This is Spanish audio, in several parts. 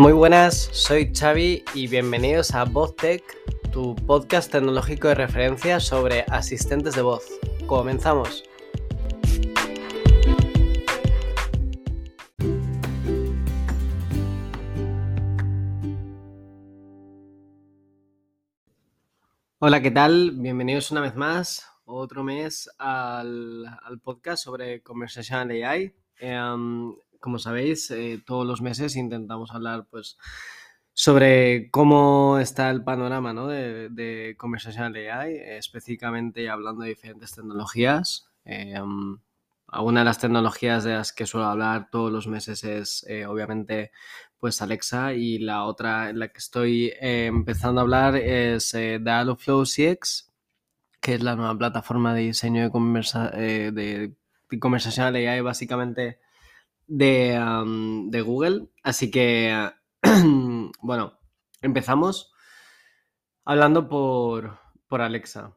Muy buenas, soy Xavi y bienvenidos a VozTech, tu podcast tecnológico de referencia sobre asistentes de voz. Comenzamos. Hola, ¿qué tal? Bienvenidos una vez más, otro mes al, podcast sobre Conversational AI. Em, como sabéis, eh, todos los meses intentamos hablar pues, sobre cómo está el panorama ¿no? de, de Conversational AI, específicamente hablando de diferentes tecnologías. Em, una de las tecnologías de las que suelo hablar todos los meses es eh, obviamente pues Alexa y la otra en la que estoy eh, empezando a hablar es eh, Dialogflow CX, que es la nueva plataforma de diseño de, conversa eh, de, conversacional AI básicamente de, de Google. Así que, bueno, empezamos hablando por, por Alexa.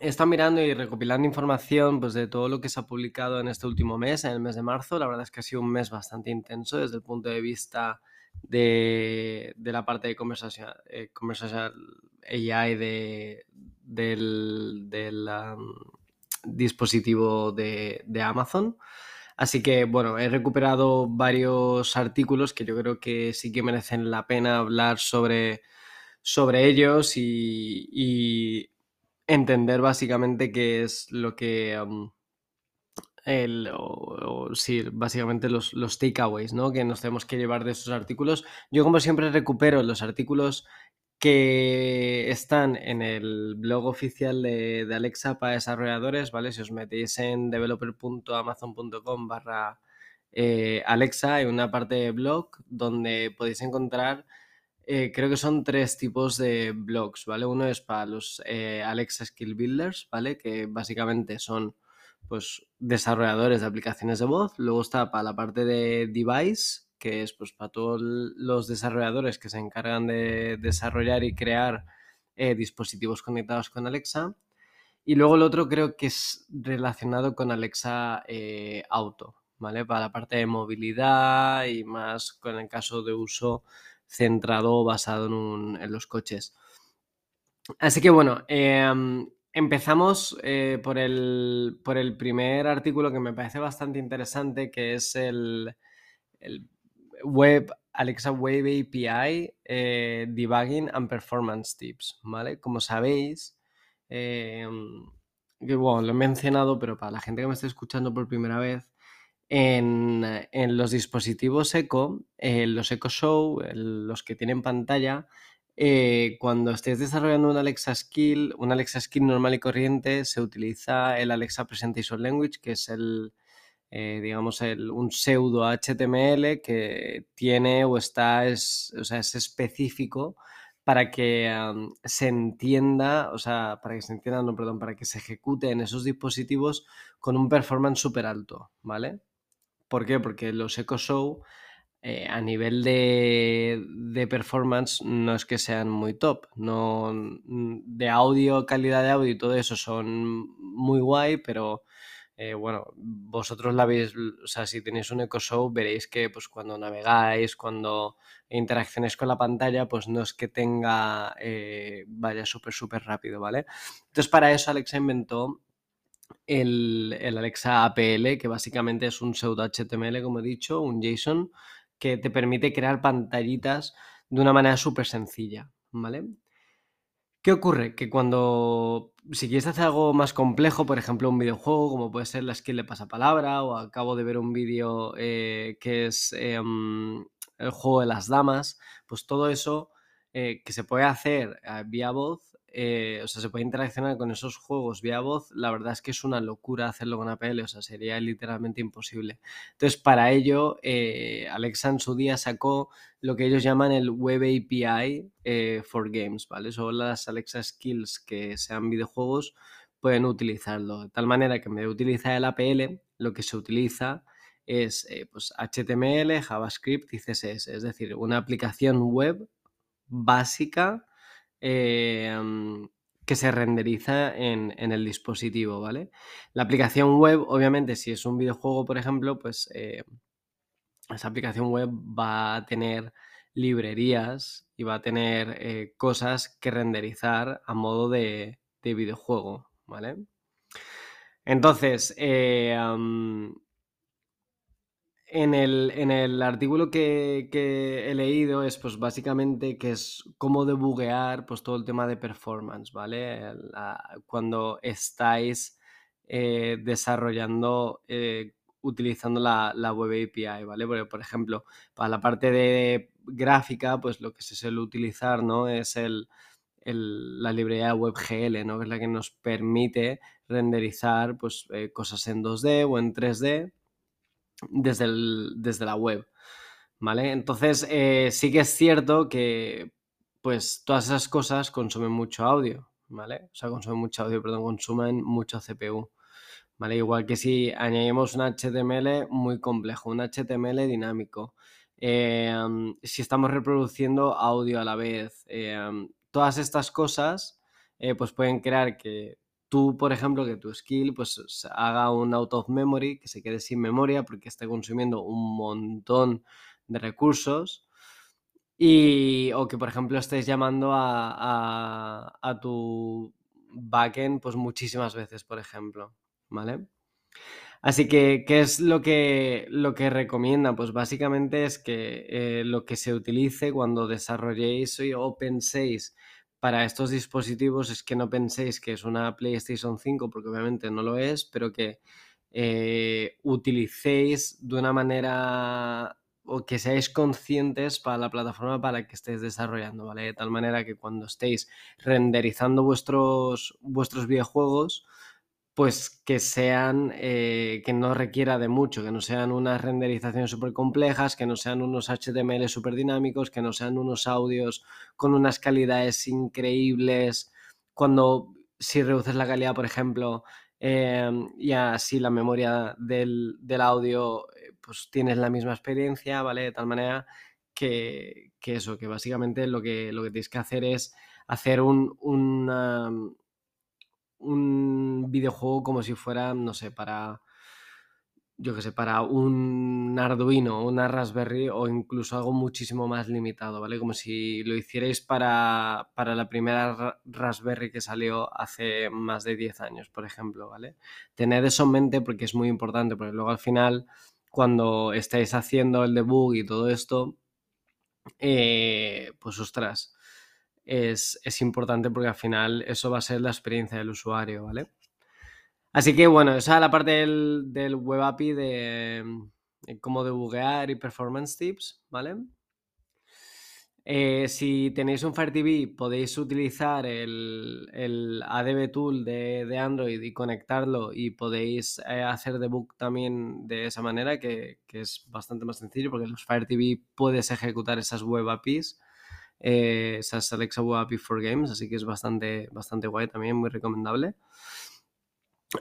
He estado mirando y recopilando información pues, de todo lo que se ha publicado en este último mes, en el mes de marzo. La verdad es que ha sido un mes bastante intenso desde el punto de vista de, la parte de conversación, eh, AI de, del, dispositivo de, de, Amazon. Así que, bueno, he recuperado varios artículos que yo creo que sí que merecen la pena hablar sobre, sobre ellos y entender básicamente qué es lo que... el, o, sí, básicamente los, los takeaways, ¿no? Que nos tenemos que llevar de esos artículos. Yo, como siempre, recupero los artículos que están en el blog oficial de, Alexa para desarrolladores, ¿vale? Si os metéis en developer.amazon.com barra eh, Alexa, hay una parte de blog donde podéis encontrar eh, creo que son tres tipos de blogs, ¿vale? Uno es para los eh, Alexa Skill Builders, ¿vale? Que básicamente son pues desarrolladores de aplicaciones de voz. Luego está para la parte de device, que es pues para todos los desarrolladores que se encargan de desarrollar y crear eh, dispositivos conectados con Alexa. Y luego el otro creo que es relacionado con Alexa Auto, ¿vale? Para la parte de movilidad y más con el caso de uso centrado basado en, los coches. Así que bueno, em, empezamos eh, por, el, primer artículo que me parece bastante interesante, que es el, web Alexa Web API eh, Debugging and Performance Tips, ¿vale? Como sabéis, em, que bueno, lo he mencionado, pero para la gente que me esté escuchando por primera vez, en, los dispositivos Echo, eh, los Echo Show, los que tienen pantalla, eh, cuando estés desarrollando un Alexa Skill, un Alexa Skill normal y corriente, se utiliza el Alexa Presentation Language, que es el, eh, digamos, el, un pseudo HTML que tiene o está, es, o sea, es específico para que se entienda, o sea, para que se entienda, no, perdón, para que se ejecute en esos dispositivos con un performance súper alto, ¿vale? ¿Por qué? Porque los Echo Show eh, a nivel de, performance no es que sean muy top. No, de audio, calidad de audio y todo eso son muy guay, pero eh, bueno, vosotros la veis, o sea, si tenéis un Echo Show veréis que pues cuando navegáis, cuando interacciones con la pantalla, pues no es que tenga, eh, vaya súper, súper rápido, ¿vale? Entonces para eso Alexa inventó el, Alexa APL, que básicamente es un pseudo HTML, como he dicho, un JSON, que te permite crear pantallitas de una manera súper sencilla, ¿vale? ¿Qué ocurre? Que cuando, si quieres hacer algo más complejo, por ejemplo, un videojuego, como puede ser la skill de pasapalabra, o acabo de ver un vídeo eh, que es em, el juego de las damas, pues todo eso eh, que se puede hacer eh, vía voz eh, o sea, se puede interaccionar con esos juegos vía voz, la verdad es que es una locura hacerlo con APL, o sea, sería literalmente imposible. Entonces, para ello, eh, Alexa en su día sacó lo que ellos llaman el Web API eh, for Games, ¿vale? Son las Alexa Skills que sean videojuegos pueden utilizarlo. De tal manera que en vez de utilizar el APL, lo que se utiliza es pues HTML, JavaScript y CSS, es decir, una aplicación web básica Em, que se renderiza en, el dispositivo, ¿vale? La aplicación web, obviamente, si es un videojuego, por ejemplo, pues eh, esa aplicación web va a tener librerías y va a tener eh, cosas que renderizar a modo de, videojuego, ¿vale? Entonces, eh, en el, artículo que, he leído es pues básicamente que es cómo debuguear pues todo el tema de performance, ¿vale? cuando estáis eh, desarrollando eh, utilizando la, web API, ¿vale? Por ejemplo, para la parte de gráfica, pues lo que se suele utilizar, ¿no? Es el, la librería WebGL, ¿no? Que es la que nos permite renderizar pues, eh, cosas en 2D o en 3D desde, desde la web, ¿vale? Entonces, eh, sí que es cierto que, pues, todas esas cosas consumen mucho audio, ¿vale? O sea, consumen mucho audio, perdón, consumen mucho CPU, ¿vale? Igual que si añadimos un HTML muy complejo, un HTML dinámico, eh, si estamos reproduciendo audio a la vez, eh, todas estas cosas, pues pueden crear que tú, por ejemplo, que tu skill pues haga un out of memory, que se quede sin memoria porque esté consumiendo un montón de recursos. Y, o que, por ejemplo, estés llamando a, tu backend pues muchísimas veces, por ejemplo. ¿Vale? Así que, ¿qué es lo que, lo que recomienda? Pues básicamente es que eh, lo que se utilice cuando desarrolléis o penséis para estos dispositivos es que no penséis que es una PlayStation 5, porque obviamente no lo es, pero que eh, utilicéis de una manera o que seáis conscientes para la plataforma para que estéis desarrollando, ¿vale? De tal manera que cuando estéis renderizando vuestros, vuestros videojuegos, pues que sean, eh, que no requiera de mucho, que no sean unas renderizaciones súper complejas, que no sean unos HTML súper dinámicos, que no sean unos audios con unas calidades increíbles. Cuando si reduces la calidad, por ejemplo, em, y así la memoria del, audio, eh, pues tienes la misma experiencia, ¿vale? De tal manera que, eso, que básicamente lo que, lo que tienes que hacer es hacer un, un videojuego como si fuera, no sé, para, yo que sé, para un Arduino, una Raspberry o incluso algo muchísimo más limitado, ¿vale? Como si lo hicierais para, para la primera Raspberry que salió hace más de 10 años, por ejemplo, ¿vale? Tened eso en mente porque es muy importante, porque luego al final, cuando estáis haciendo el debug y todo esto, eh, pues ostras, es, importante porque al final eso va a ser la experiencia del usuario, ¿vale? Así que bueno, esa es la parte del, web API de, mm, cómo debuguear y performance tips, ¿vale? Eh, si tenéis un Fire TV podéis utilizar el, el ADB Tool de, Android y conectarlo y podéis eh, hacer debug también de esa manera que, que, es bastante más sencillo porque los Fire TV puedes ejecutar esas web APIs eh, esas Alexa Web API for Games, así que es bastante, bastante guay también, muy recomendable.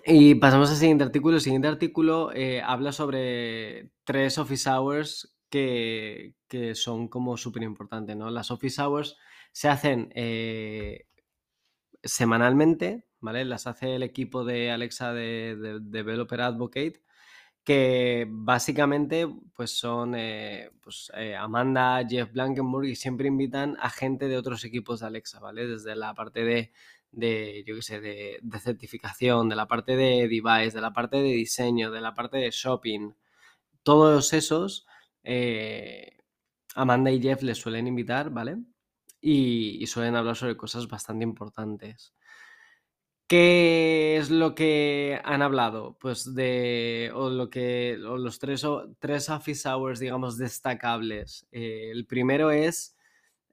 Y pasamos al siguiente artículo. El siguiente artículo eh, habla sobre tres office hours que, son como súper importantes, ¿no? Las office hours se hacen eh, semanalmente, ¿vale? Las hace el equipo de Alexa de, de Developer Advocate que básicamente pues son eh, pues, eh, Amanda, Jeff Blankenburg y siempre invitan a gente de otros equipos de Alexa, ¿vale? Desde la parte de, de yo qué sé, de, certificación, de la parte de device, de la parte de diseño, de la parte de shopping, todos esos, eh, Amanda y Jeff les suelen invitar, ¿vale? y suelen hablar sobre cosas bastante importantes. ¿Qué es lo que han hablado? Pues de o lo que los tres, tres office hours, digamos, destacables. Eh, el primero es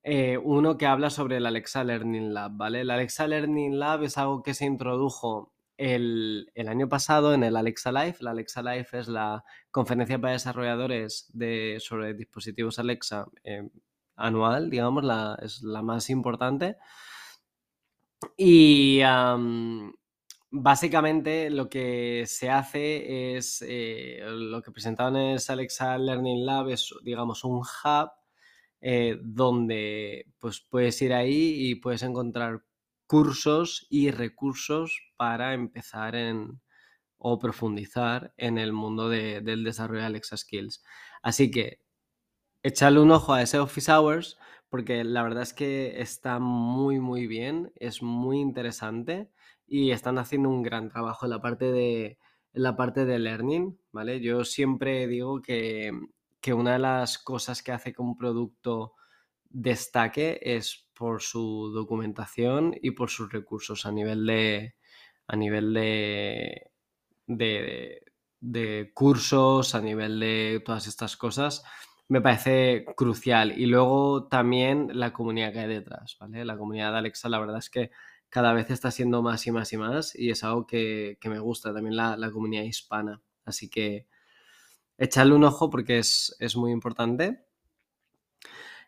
eh, uno que habla sobre el Alexa Learning Lab, ¿vale? El Alexa Learning Lab es algo que se introdujo el, año pasado en el Alexa Live. La Alexa Live es la conferencia para desarrolladores de, sobre dispositivos Alexa eh, anual, digamos, la, es la más importante. Y básicamente lo que se hace es, eh, lo que presentaban en el Alexa Learning Lab es, digamos, un hub eh, donde pues, puedes ir ahí y puedes encontrar cursos y recursos para empezar en, o profundizar en el mundo del desarrollo de Alexa Skills. Así que echarle un ojo a ese Office Hours porque la verdad es que está muy, muy bien, es muy interesante y están haciendo un gran trabajo en la parte de, la parte de learning, ¿vale? Yo siempre digo que, que una de las cosas que hace que un producto destaque es por su documentación y por sus recursos a nivel de, a nivel de, de, de cursos, a nivel de todas estas cosas me parece crucial. Y luego también la comunidad que hay detrás, ¿vale? La comunidad de Alexa, la verdad es que cada vez está siendo más y más y más y es algo que, me gusta, también la, comunidad hispana. Así que echarle un ojo porque es, muy importante.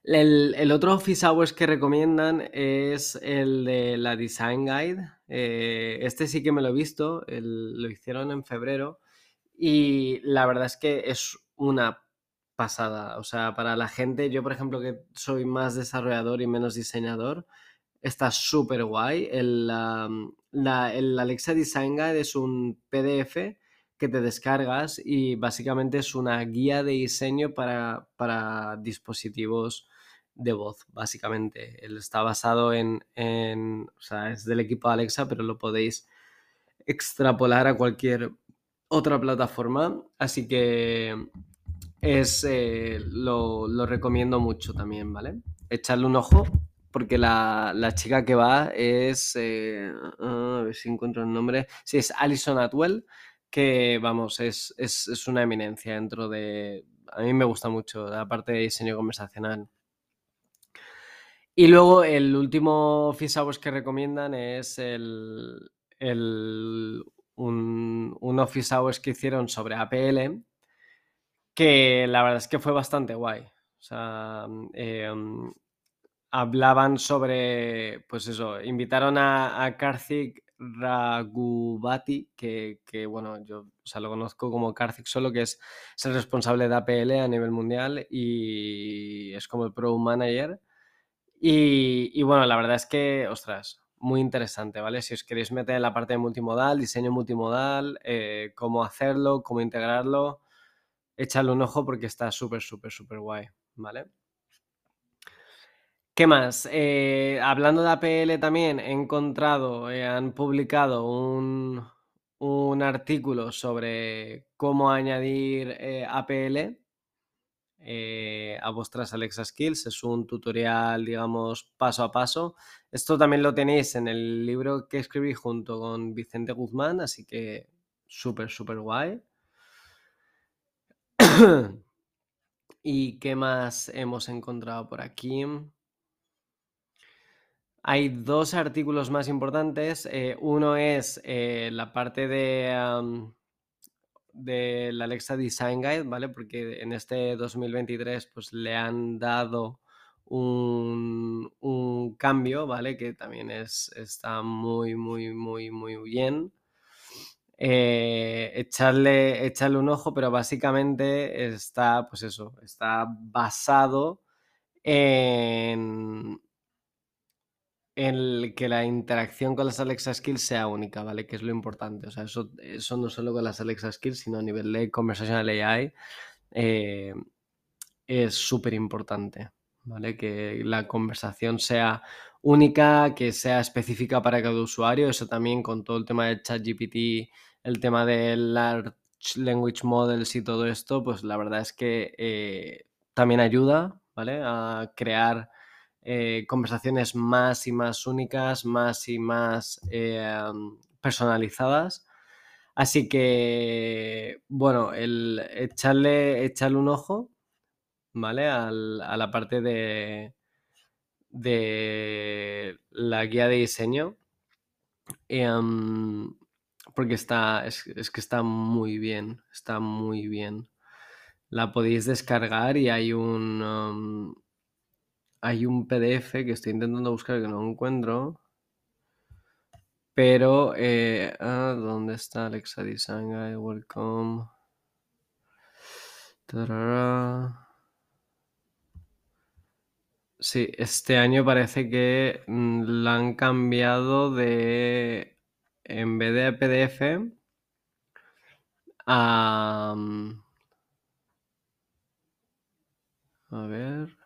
El, otro Office Hours que recomiendan es el de la Design Guide. Eh, este sí que me lo he visto, lo hicieron en febrero y la verdad es que es una pasada. O sea, para la gente, yo por ejemplo que soy más desarrollador y menos diseñador, está súper guay. El, el Alexa Design Guide es un PDF que te descargas y básicamente es una guía de diseño para, para dispositivos de voz, básicamente. Él está basado en, en, o sea, es del equipo Alexa, pero lo podéis extrapolar a cualquier otra plataforma. Así que es, eh, lo, recomiendo mucho también, ¿vale? Echarle un ojo, porque la, chica que va es, eh, a ver si encuentro el nombre, sí, es Alison Atwell, que vamos, es, una eminencia dentro de... A mí me gusta mucho la parte de diseño conversacional. Y luego el último Office Hours que recomiendan es el, un, un Office Hours que hicieron sobre APL, que la verdad es que fue bastante guay. O sea, em, hablaban sobre, pues eso, invitaron a, a Karthik Ragubati, que, bueno, yo o lo conozco como Karthik solo, que es, el responsable de APL a nivel mundial y es como el Pro Manager. Y, bueno, la verdad es que, ostras, muy interesante, ¿vale? Si os queréis meter en la parte de multimodal, diseño multimodal, eh, cómo hacerlo, cómo integrarlo, échale un ojo porque está súper, súper, súper guay, ¿vale? ¿Qué más? Eh, hablando de APL también, he encontrado, eh, han publicado un, artículo sobre cómo añadir eh, APL a vuestras Alexa Skills. Es un tutorial, digamos, paso a paso. Esto también lo tenéis en el libro que escribí junto con Vicente Guzmán, así que súper, súper guay. ¿Y qué más hemos encontrado por aquí? Hay dos artículos más importantes. Eh, uno es eh, la parte de, la Alexa Design Guide, ¿vale? Porque en este 2023 pues, le han dado un, un cambio, ¿vale? Que también es, está muy, muy, muy, muy bien. Eh, echarle, echarle un ojo, pero básicamente está, pues eso, está basado en, en que la interacción con las Alexa Skills sea única, ¿vale? Que es lo importante. O sea, eso, eso no solo con las Alexa Skills, sino a nivel de Conversational AI eh, es súper importante, ¿vale? Que la conversación sea única, que sea específica para cada usuario. Eso también con todo el tema de ChatGPT el tema de Large Language Models y todo esto, pues la verdad es que eh, también ayuda, ¿vale? A crear eh, conversaciones más y más únicas, más y más eh, personalizadas. Así que, bueno, el echarle, echarle un ojo, ¿vale? a la parte de, de la guía de diseño. Em, porque está, es, que está muy bien, está muy bien. La podéis descargar y hay un, hay un PDF que estoy intentando buscar que no encuentro. Pero, eh, ah, ¿dónde está Alexa Design? Welcome. Sí, este año parece que mm, la han cambiado de en vez de PDF, a ver.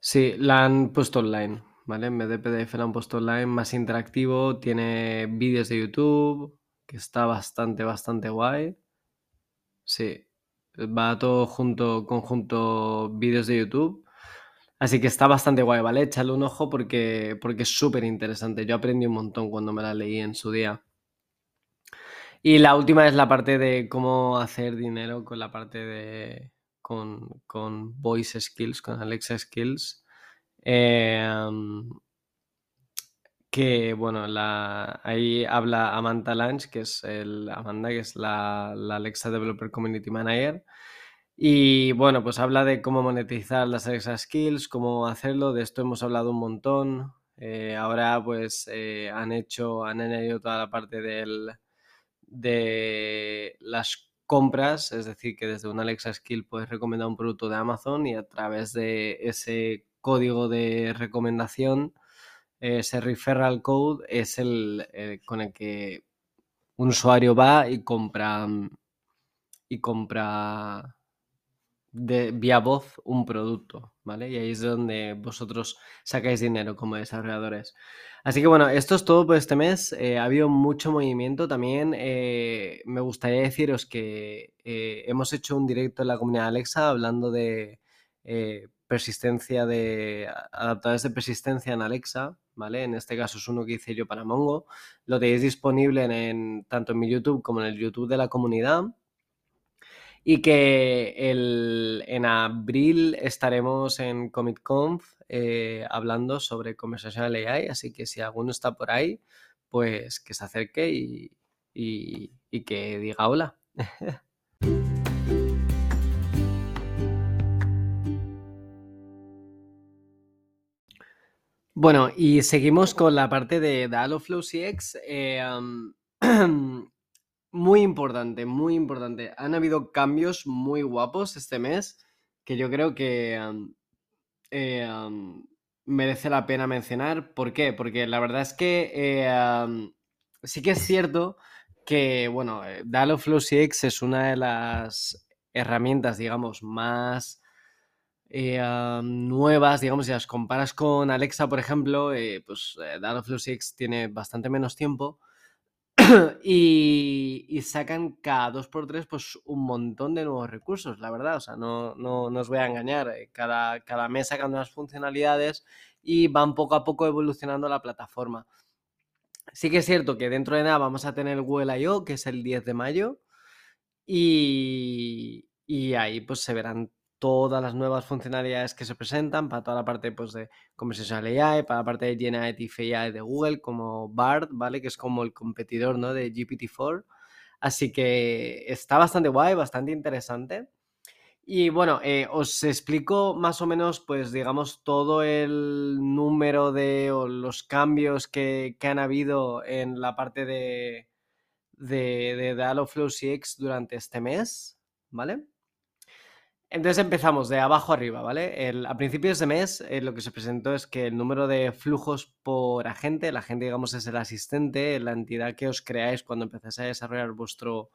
Sí, la han puesto online, ¿vale? En vez de PDF la han puesto online, más interactivo, tiene vídeos de YouTube, que está bastante, bastante guay. Sí, va todo junto, conjunto vídeos de YouTube. Así que está bastante guay, ¿vale? Échale un ojo porque, porque es súper interesante. Yo aprendí un montón cuando me la leí en su día. Y la última es la parte de cómo hacer dinero con la parte de. con, con voice skills, con Alexa skills. Em, que bueno, la, ahí habla Amanda Lange, que es el Amanda, que es la, la Alexa Developer Community Manager. Y bueno, pues habla de cómo monetizar las Alexa Skills, cómo hacerlo, de esto hemos hablado un montón. Eh, ahora pues eh, han hecho, han añadido toda la parte del, de las compras, es decir, que desde un Alexa Skill puedes recomendar un producto de Amazon y a través de ese código de recomendación, ese referral code es el, el con el que un usuario va y compra y compra de, vía voz un producto, ¿vale? Y ahí es donde vosotros sacáis dinero como desarrolladores. Así que bueno, esto es todo por este mes. Eh, ha habido mucho movimiento también. eh, me gustaría deciros que eh, hemos hecho un directo en la comunidad Alexa hablando de persistencia de adaptadores de persistencia en Alexa, ¿vale? En este caso es uno que hice yo para Mongo. Lo tenéis disponible en, en- tanto en mi YouTube como en el YouTube de la comunidad. Y que el- en abril estaremos en Comic Conf eh, hablando sobre Conversational AI, así que si alguno está por ahí, pues que se acerque y, y- que diga hola. Bueno, y seguimos con la parte de, de Aloflow CX. Muy importante, muy importante. Han habido cambios muy guapos este mes que yo creo que eh, merece la pena mencionar. ¿Por qué? Porque la verdad es que eh, sí que es cierto que, bueno, eh, Dialogflow CX es una de las herramientas, digamos, más eh, nuevas, digamos, si las comparas con Alexa, por ejemplo, eh, pues eh, Dialogflow CX tiene bastante menos tiempo y, sacan cada dos por tres pues un montón de nuevos recursos, la verdad. O sea, no, no, no os voy a engañar. eh, Cada, cada mes sacan nuevas funcionalidades y van poco a poco evolucionando la plataforma. Sí que es cierto que dentro de nada vamos a tener Google I.O., que es el 10 de mayo, y, y ahí pues se verán todas las nuevas funcionalidades que se presentan para toda la parte pues, de Conversational AI, para la parte de Generative AI de Google, como BART, ¿vale? Que es como el competidor ¿no? de GPT-4. Así que está bastante guay, bastante interesante. Y bueno, eh, os explico más o menos, pues digamos, todo el número de o los cambios que, que han habido en la parte de, de, de, Aloflow CX durante este mes, ¿vale? Entonces empezamos de abajo arriba, ¿vale? El- a principios de mes eh, lo que se presentó es que el número de flujos por agente, la gente digamos es el asistente, la entidad que os creáis cuando empezáis a desarrollar vuestro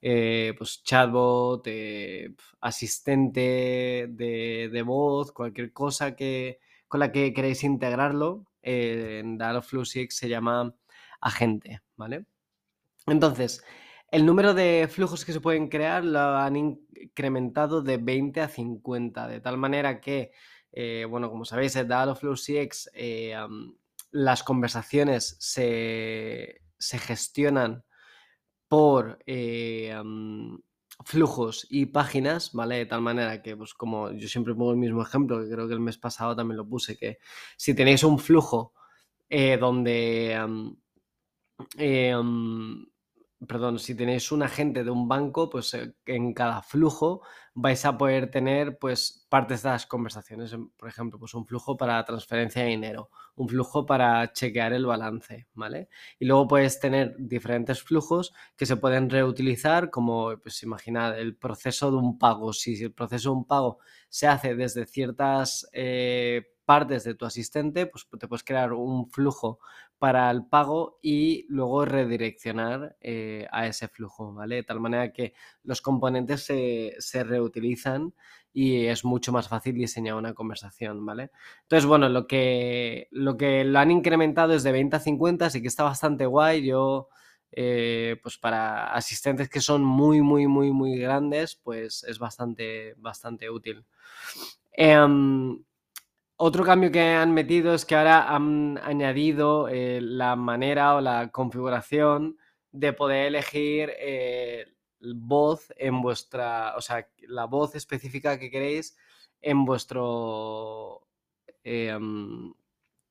eh, pues, chatbot, eh, asistente de, de voz, cualquier cosa que, con la que queréis integrarlo, en Dialogflow se llama agente, ¿vale? Entonces, el número de flujos que se pueden crear lo han incrementado de 20 a 50, de tal manera que, eh, bueno, como sabéis, en Dialogflow CX eh, las conversaciones se, se gestionan por eh, flujos y páginas, ¿vale? De tal manera que, pues como yo siempre pongo el mismo ejemplo, que creo que el mes pasado también lo puse, que si tenéis un flujo donde... perdón, si tenéis un agente de un banco, pues eh, en cada flujo vais a poder tener pues partes de las conversaciones. Por ejemplo, pues un flujo para transferencia de dinero, un flujo para chequear el balance, ¿vale? Y luego puedes tener diferentes flujos que se pueden reutilizar, como pues imaginad el proceso de un pago. Si el proceso de un pago se hace desde ciertas eh, partes de tu asistente, pues te puedes crear un flujo para el pago y luego redireccionar eh, a ese flujo, ¿vale? De tal manera que los componentes se, se, reutilizan y es mucho más fácil diseñar una conversación, ¿vale? Entonces, bueno, lo que lo, que lo han incrementado es de 20 a 50, así que está bastante guay. Yo eh, pues para asistentes que son muy, muy, muy, muy grandes, pues es bastante, bastante útil. Em, otro cambio que han metido es que ahora han añadido eh, la manera o la configuración de poder elegir eh, voz en vuestra, o sea, la voz específica que queréis en vuestro, em,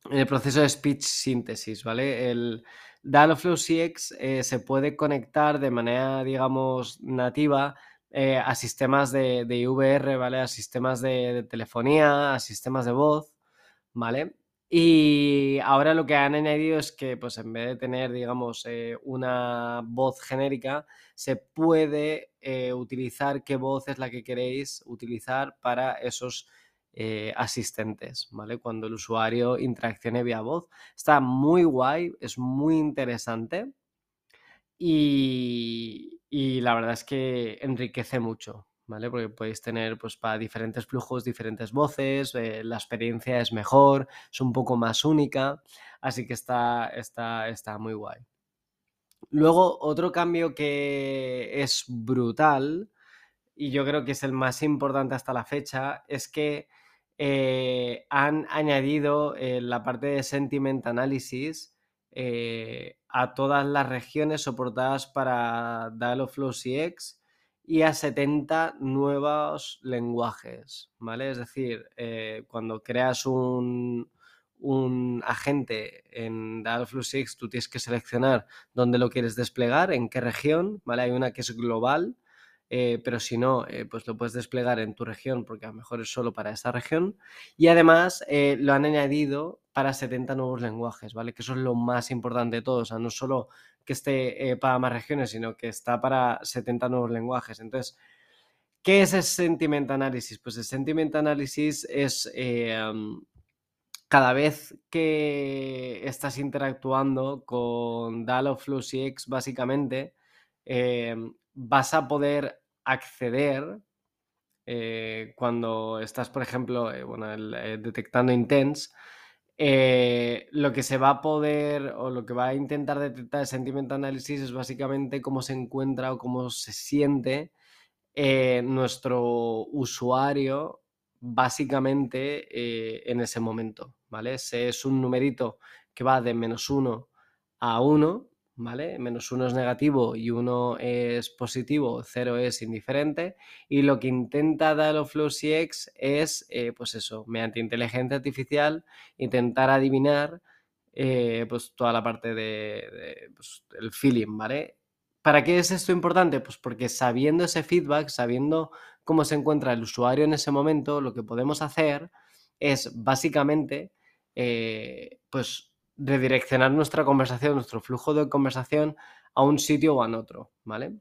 en el proceso de speech síntesis, ¿vale? El, Dialogflow CX eh, se puede conectar de manera, digamos, nativa eh, a sistemas de, de, IVR, ¿vale? A sistemas de, telefonía, a sistemas de voz, ¿vale? Y ahora lo que han añadido es que, pues en vez de tener, digamos, eh, una voz genérica, se puede utilizar qué voz es la que queréis utilizar para esos eh, asistentes, ¿vale? Cuando el usuario interaccione vía voz. Está muy guay, es muy interesante y, la verdad es que enriquece mucho, ¿vale? Porque podéis tener pues para diferentes flujos, diferentes voces, eh, la experiencia es mejor, es un poco más única, así que está, está, está muy guay. Luego, otro cambio que es brutal, y yo creo que es el más importante hasta la fecha, es que eh, han añadido eh, la parte de Sentiment Analysis eh, a todas las regiones soportadas para Dialogflow CX y a 70 nuevos lenguajes, ¿vale? Es decir, cuando creas un, un agente en Dialogflow CX, tú tienes que seleccionar dónde lo quieres desplegar, en qué región, ¿vale? Hay una que es global, eh, pero si no, eh, pues lo puedes desplegar en tu región porque a lo mejor es solo para esa región. Y además eh, lo han añadido para 70 nuevos lenguajes, ¿vale? Que eso es lo más importante de todo, o sea, no solo que esté para más regiones, sino que está para 70 nuevos lenguajes. Entonces, ¿qué es el Sentiment Analysis? Pues el Sentiment Analysis es cada vez que estás interactuando con Dialogflow CX, básicamente, vas a poder acceder eh, cuando estás, por ejemplo, eh, bueno, eh, detectando intents, lo que se va a poder o lo que va a intentar detectar el sentiment analysis es básicamente cómo se encuentra o cómo se siente nuestro usuario básicamente en ese momento, ¿vale? Es un numerito que va de menos 1 a 1 ¿vale? Menos uno es negativo y uno es positivo, cero es indiferente. Y lo que intenta Dialogflow CX es, eh, pues eso, mediante inteligencia artificial, intentar adivinar eh, pues toda la parte de, pues, el feeling, ¿vale? ¿Para qué es esto importante? Pues porque sabiendo ese feedback, sabiendo cómo se encuentra el usuario en ese momento, lo que podemos hacer es básicamente, eh, pues redireccionar nuestra conversación, nuestro flujo de conversación a un sitio o a otro, ¿vale?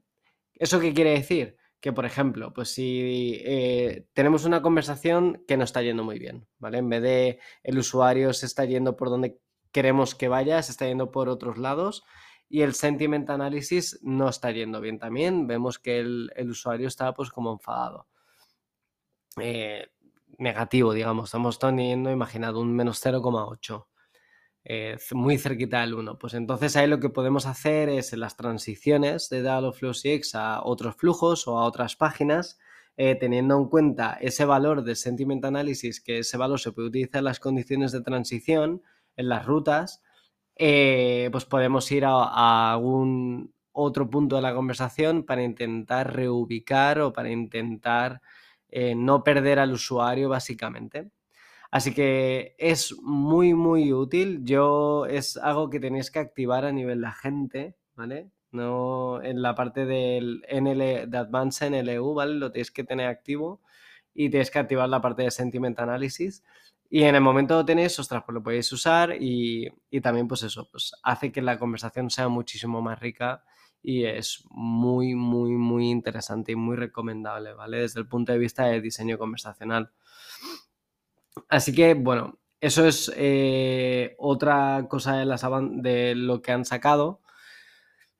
¿Eso qué quiere decir? Que, por ejemplo, pues si eh, tenemos una conversación que no está yendo muy bien, ¿vale? En vez de el usuario se está yendo por donde queremos que vaya, se está yendo por otros lados y el sentiment analysis no está yendo bien también. Vemos que el, usuario está pues como enfadado. Eh, negativo, digamos. Estamos teniendo, imaginado, un menos 0,8. Eh, muy cerquita del 1. Pues entonces ahí lo que podemos hacer es en las transiciones de Dialogflow CX a otros flujos o a otras páginas, eh, teniendo en cuenta ese valor de Sentiment Analysis, que ese valor se puede utilizar en las condiciones de transición, en las rutas, eh, pues podemos ir a, algún otro punto de la conversación para intentar reubicar o para intentar no perder al usuario básicamente. Así que es muy, muy útil. Yo es algo que tenéis que activar a nivel de gente, ¿vale? No en la parte del NL, de Advanced NLU, ¿vale? Lo tenéis que tener activo y tenéis que activar la parte de Sentiment Analysis. Y en el momento lo tenéis, ostras, pues lo podéis usar y, y también pues eso, pues hace que la conversación sea muchísimo más rica y es muy, muy, muy interesante y muy recomendable, ¿vale? Desde el punto de vista de diseño conversacional. Así que, bueno, eso es eh, otra cosa de, las de lo que han sacado.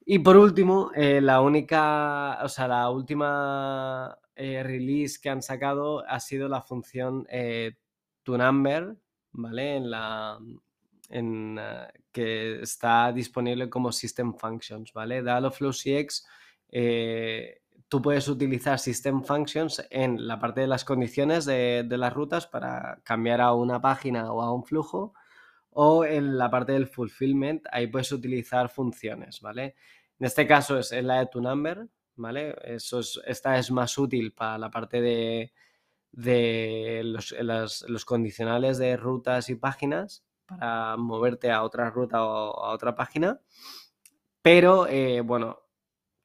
Y por último, eh, la única, o sea, la última eh, release que han sacado ha sido la función toNumber, ¿vale? En la, en, que está disponible como System Functions, ¿vale? Dialogflow CX tú puedes utilizar System Functions en la parte de las condiciones de, las rutas para cambiar a una página o a un flujo o en la parte del fulfillment, ahí puedes utilizar funciones, ¿vale? En este caso es la de tu number, ¿vale? Eso esta es más útil para la parte de, los, condicionales de rutas y páginas para moverte a otra ruta o a otra página. Pero, eh, bueno,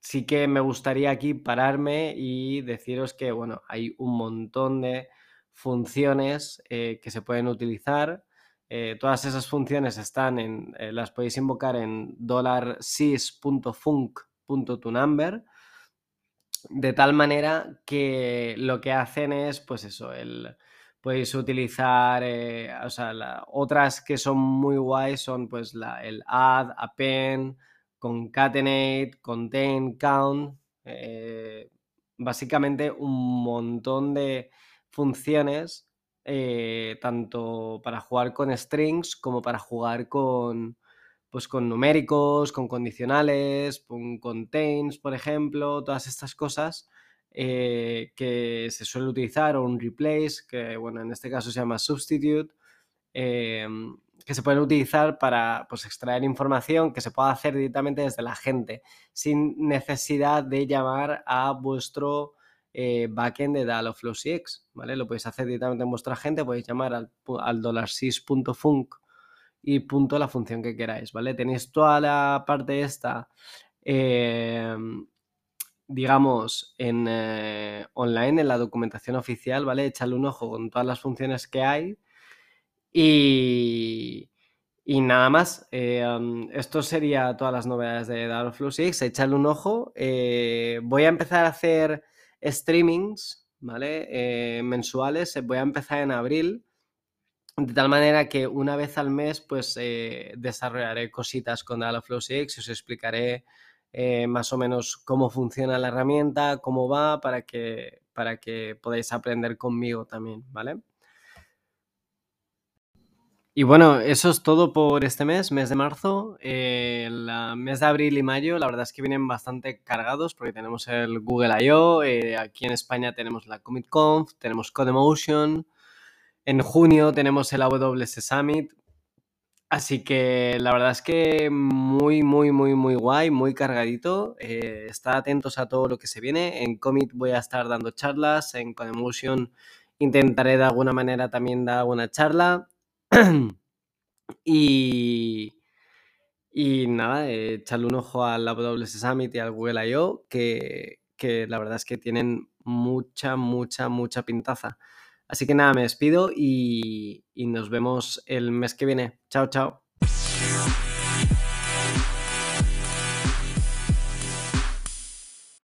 sí que me gustaría aquí pararme y deciros que, bueno, hay un montón de funciones eh, que se pueden utilizar. Eh, todas esas funciones están en, eh, las podéis invocar en $sys.func.toNumber de tal manera que lo que hacen es, pues eso, el, podéis utilizar, o sea, otras que son muy guays son pues la, el add, append, concatenate, contain, count, eh, básicamente un montón de funciones, eh, tanto para jugar con strings como para jugar con, pues con numéricos, con condicionales, con contains, por ejemplo, todas estas cosas eh, que se suele utilizar, o un replace, que bueno, en este caso se llama substitute, que se pueden utilizar para pues, extraer información que se pueda hacer directamente desde la gente, sin necesidad de llamar a vuestro eh, backend de Dialogflow CX, ¿vale? Lo podéis hacer directamente en vuestra gente, podéis llamar al, al $sys.func y punto la función que queráis, ¿vale? Tenéis toda la parte esta, em, digamos, en eh, online, en la documentación oficial, ¿vale? Echadle un ojo con todas las funciones que hay y, nada más, eh, esto sería todas las novedades de Dialogflow 6. Echadle un ojo. Eh, voy a empezar a hacer streamings, ¿vale? Eh, mensuales. Voy a empezar en abril. De tal manera que una vez al mes, pues desarrollaré cositas con Dialogflow 6 y os explicaré más o menos cómo funciona la herramienta, cómo va, para que, para que podáis aprender conmigo también, ¿vale? Y bueno, eso es todo por este mes, mes de marzo. Eh, el mes de abril y mayo, la verdad es que vienen bastante cargados porque tenemos el Google I.O., eh, aquí en España tenemos la Comic Conf, tenemos Codemotion, en junio tenemos el AWS Summit. Así que la verdad es que muy, muy, muy, muy guay, muy cargadito. Eh, estad atentos a todo lo que se viene. En Commit voy a estar dando charlas, en Codemotion intentaré de alguna manera también dar una charla. y, y nada, echarle un ojo al AWS Summit y al Google I.O., que, que la verdad es que tienen mucha, mucha, mucha pintaza. Así que nada, me despido y, y nos vemos el mes que viene. Chao, chao.